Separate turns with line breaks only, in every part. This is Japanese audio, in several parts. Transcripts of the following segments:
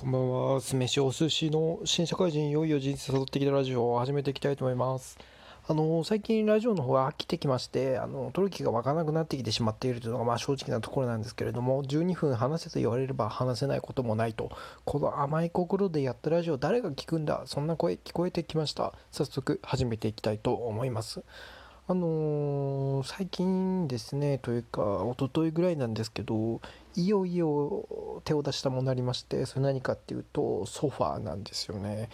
こんばんは。酢飯お寿司の新社会人いよいよ人生誘ってきたラジオを始めていきたいと思います。あの、最近ラジオの方が飽きてきまして、あの、取る気が湧かなくなってきてしまっているというのが、まあ正直なところなんですけれども、12分話せと言われれば話せないこともないと、この甘い心でやったラジオ誰が聞くんだ？そんな声聞こえてきました。早速始めていきたいと思います。あのー、最近ですね、というか、おとといぐらいなんですけど、いよいよ手を出したものありまして、それ何かっていうと、ソファーなんですよね。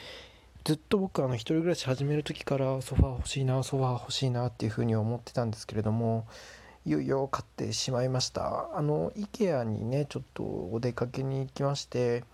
ずっと僕、あの、一人暮らし始める時からソファー欲しいな、ソファー欲しいなっていうふうに思ってたんですけれども、いよいよ買ってしまいました。あの、IKEA にね、ちょっとお出かけに行きまして、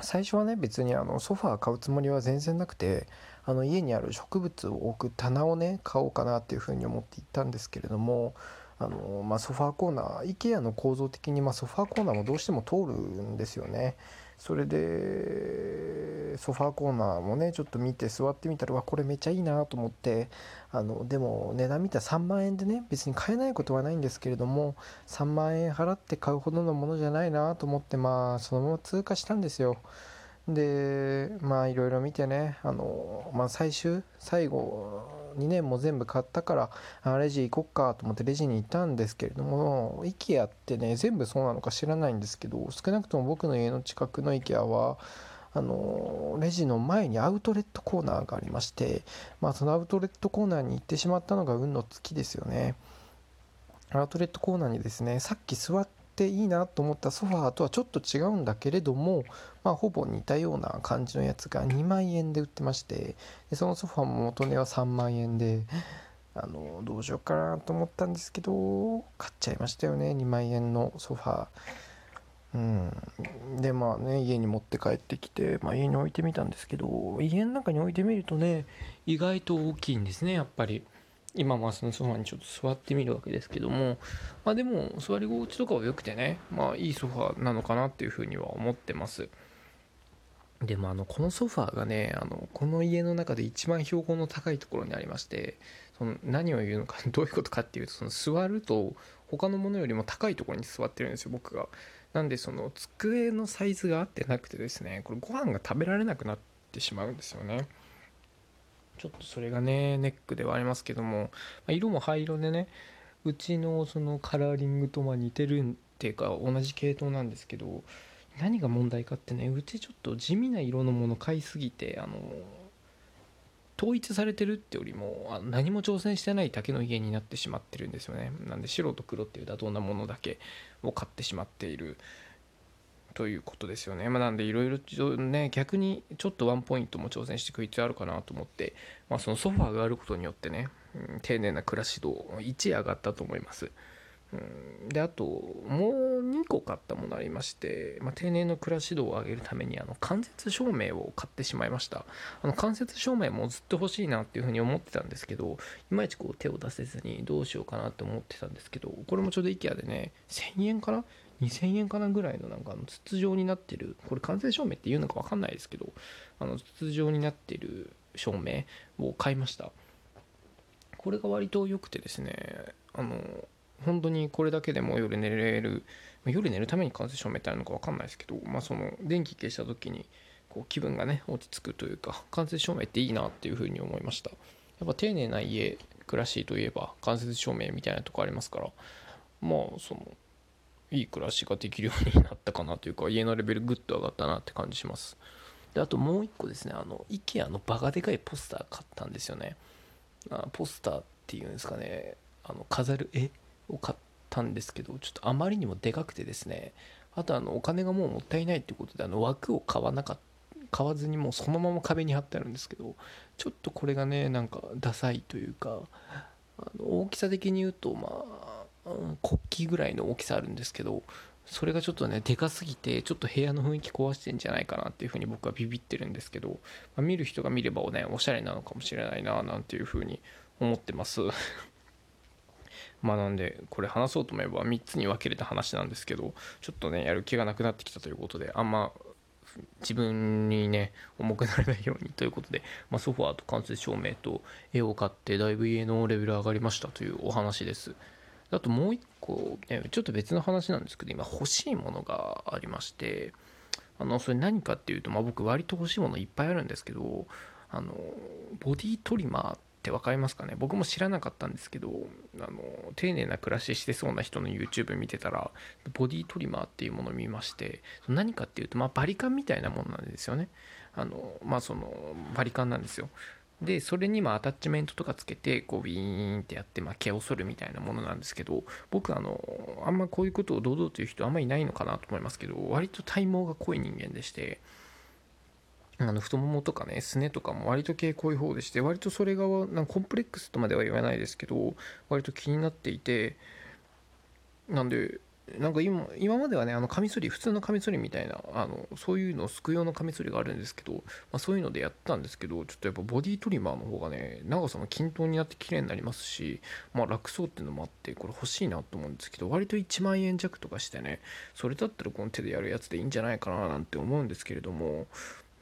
最初はね別にあのソファー買うつもりは全然なくてあの家にある植物を置く棚をね買おうかなっていうふうに思って行ったんですけれどもあの、まあ、ソファーコーナー IKEA の構造的に、まあ、ソファーコーナーもどうしても通るんですよね。それでソファーコーナーもねちょっと見て座ってみたらわこれめっちゃいいなと思ってあのでも値段見たら3万円でね別に買えないことはないんですけれども3万円払って買うほどのものじゃないなと思ってまあそのまま通過したんですよ。でまあいろいろ見てねあの、まあ、最終最後2年も全部買ったからレジ行こっかと思ってレジに行ったんですけれども IKEA ってね全部そうなのか知らないんですけど少なくとも僕の家の近くの IKEA はあのレジの前にアウトレットコーナーがありまして、まあ、そのアウトレットコーナーに行ってしまったのが運の尽きですよね。アウトレットコーナーにですねさっき座っっていいなと思ったソファーとはちょっと違うんだけれども、まあ、ほぼ似たような感じのやつが2万円で売ってましてでそのソファーも元値は3万円であのどうしようかなと思ったんですけど買っちゃいましたよね2万円のソファー。うん、でまあね家に持って帰ってきて、まあ、家に置いてみたんですけど家の中に置いてみるとね意外と大きいんですねやっぱり。今まあそのソファにちょっと座ってみるわけですけども、まあでも座り心地とかは良くてね、まあいいソファなのかなっていうふうには思ってます。でもあのこのソファーがねあのこの家の中で一番標高の高いところにありましてその何を言うのか どういうことかっていうとその座ると他のものよりも高いところに座ってるんですよ僕がなんでその机のサイズが合ってなくてですねこれご飯が食べられなくなってしまうんですよねちょっとそれがねネックではありますけども、ま色も灰色でねうちのそのカラーリングとま似てるっていうか同じ系統なんですけど何が問題かってねうちちょっと地味な色のもの買いすぎてあの統一されてるってよりも何も挑戦してないだけの家になってしまってるんですよね。なんで白と黒っていう妥当なものだけを買ってしまっている。ということですよね。まあ、なんでいろいろね、逆にちょっとワンポイントも挑戦していく必要あるかなと思って、まあ、そのソファーがあることによってね、うん、丁寧な暮らし度1上がったと思います。うん、であともう2個買ったものありまして、まあ、丁寧の暮らし度を上げるためにあの間接照明を買ってしまいましたあの間接照明もずっと欲しいなっていうふうに思ってたんですけどいまいちこう手を出せずにどうしようかなと思ってたんですけどこれもちょうど IKEA でね1000円かな2000円かなぐらいのなんかあの筒状になってるこれ完成証明っていうのか分かんないですけどあの筒状になってる照明を買いました。これが割と良くてですねあの本当にこれだけでも夜寝れる夜寝るために完成証明ってあるのか分かんないですけど、まあ、その電気消した時にこう気分がね落ち着くというか間接照明っていいなっていうふうに思いました。やっぱ丁寧な家暮らしといえば間接照明みたいなとこありますからまあそのいい暮らしができるようになったかなというか家のレベルぐっと上がったなって感じします。であともう一個ですねあの IKEA のバカでかいポスター買ったんですよね。あポスターっていうんですかね。あの飾る絵を買ったんですけどちょっとあまりにもでかくてですね。あとあのお金がもうもったいないっていうことであの枠を買わなかった買わずにもうそのまま壁に貼ってあるんですけどちょっとこれがねなんかダサいというかあの大きさ的に言うとまあ国旗ぐらいの大きさあるんですけどそれがちょっとねでかすぎてちょっと部屋の雰囲気壊してんじゃないかなっていうふうに僕はビビってるんですけど、まあ、見る人が見ればねおしゃれなのかもしれないななんていうふうに思ってます まあなんでこれ話そうと思えば3つに分けれた話なんですけどちょっとねやる気がなくなってきたということであんま自分にね重くならないようにということで、まあ、ソファーと間接照明と絵を買ってだいぶ家のレベル上がりましたというお話です。あともう一個、ちょっと別の話なんですけど今欲しいものがありましてあのそれ何かっていうと、まあ、僕割と欲しいものいっぱいあるんですけどあのボディトリマーって分かりますかね？僕も知らなかったんですけどあの丁寧な暮らししてそうな人の YouTube 見てたらボディトリマーっていうものを見まして何かっていうと、まあ、バリカンみたいなものなんですよね。あのまあそのバリカンなんですよ。でそれにまアタッチメントとかつけてこうビーンってやってまあ毛を剃るみたいなものなんですけど僕あのあんまこういうことを堂々という人あんまりいないのかなと思いますけど割と体毛が濃い人間でしてあの太ももとかねすねとかも割と毛濃い方でして割とそれがなんコンプレックスとまでは言わないですけど割と気になっていてなんでなんか今今まではねあのカミソリ普通のカミソリみたいなあのそういうのをすく用のカミソリがあるんですけど、まあ、そういうのでやったんですけどちょっとやっぱボディトリマーの方がね長さも均等になって綺麗になりますし、まあ、楽そうっていうのもあってこれ欲しいなと思うんですけど割と1万円弱とかしてねそれだったらこの手でやるやつでいいんじゃないかななんて思うんですけれども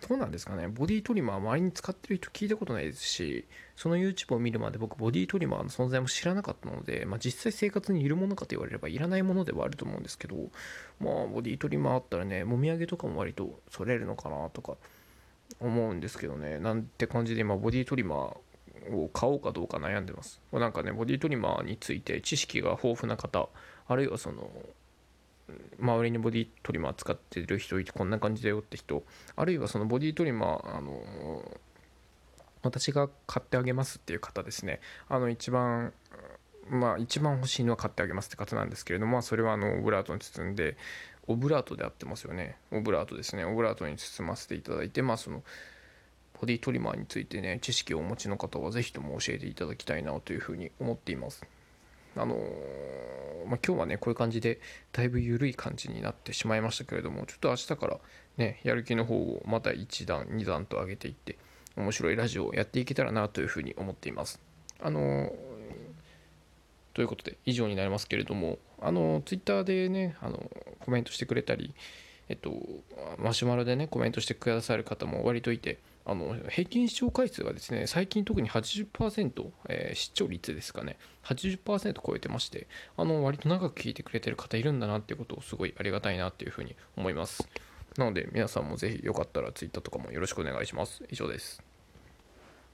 どうなんですかね。ボディトリマー周りに使ってる人聞いたことないですしその YouTube を見るまで僕ボディトリマーの存在も知らなかったので、まあ、実際生活にいるものかと言われればいらないものではあると思うんですけどまあボディトリマーあったらねもみあげとかも割とそれるのかなとか思うんですけどね。なんて感じで今ボディトリマーを買おうかどうか悩んでます。なんかねボディトリマーについて知識が豊富な方あるいはその周りにボディトリマー使ってる人いてこんな感じだよって人あるいはそのボディトリマーあの私が買ってあげますっていう方ですね。あの一番まあ一番欲しいのは買ってあげますって方なんですけれどもそれはあのオブラートに包んでオブラートであってますよね。オブラートですね。オブラートに包ませていただいてまあそのボディトリマーについてね知識をお持ちの方は是非とも教えていただきたいなというふうに思っています。あのまあ、今日はねこういう感じでだいぶ緩い感じになってしまいましたけれどもちょっと明日からねやる気の方をまた1段2段と上げていって面白いラジオをやっていけたらなというふうに思っています。あのということで以上になりますけれどもあのツイッターでねあのコメントしてくれたりえっとマシュマロでねコメントしてくださる方も割といてあの平均視聴回数がですね最近特に80%、えー、視聴率ですかね。80%超えてましてあの割と長く聞いてくれてる方いるんだなっていうことをすごいありがたいなっていうふうに思います。なので皆さんもぜひよかったら Twitter とかもよろしくお願いします。以上です。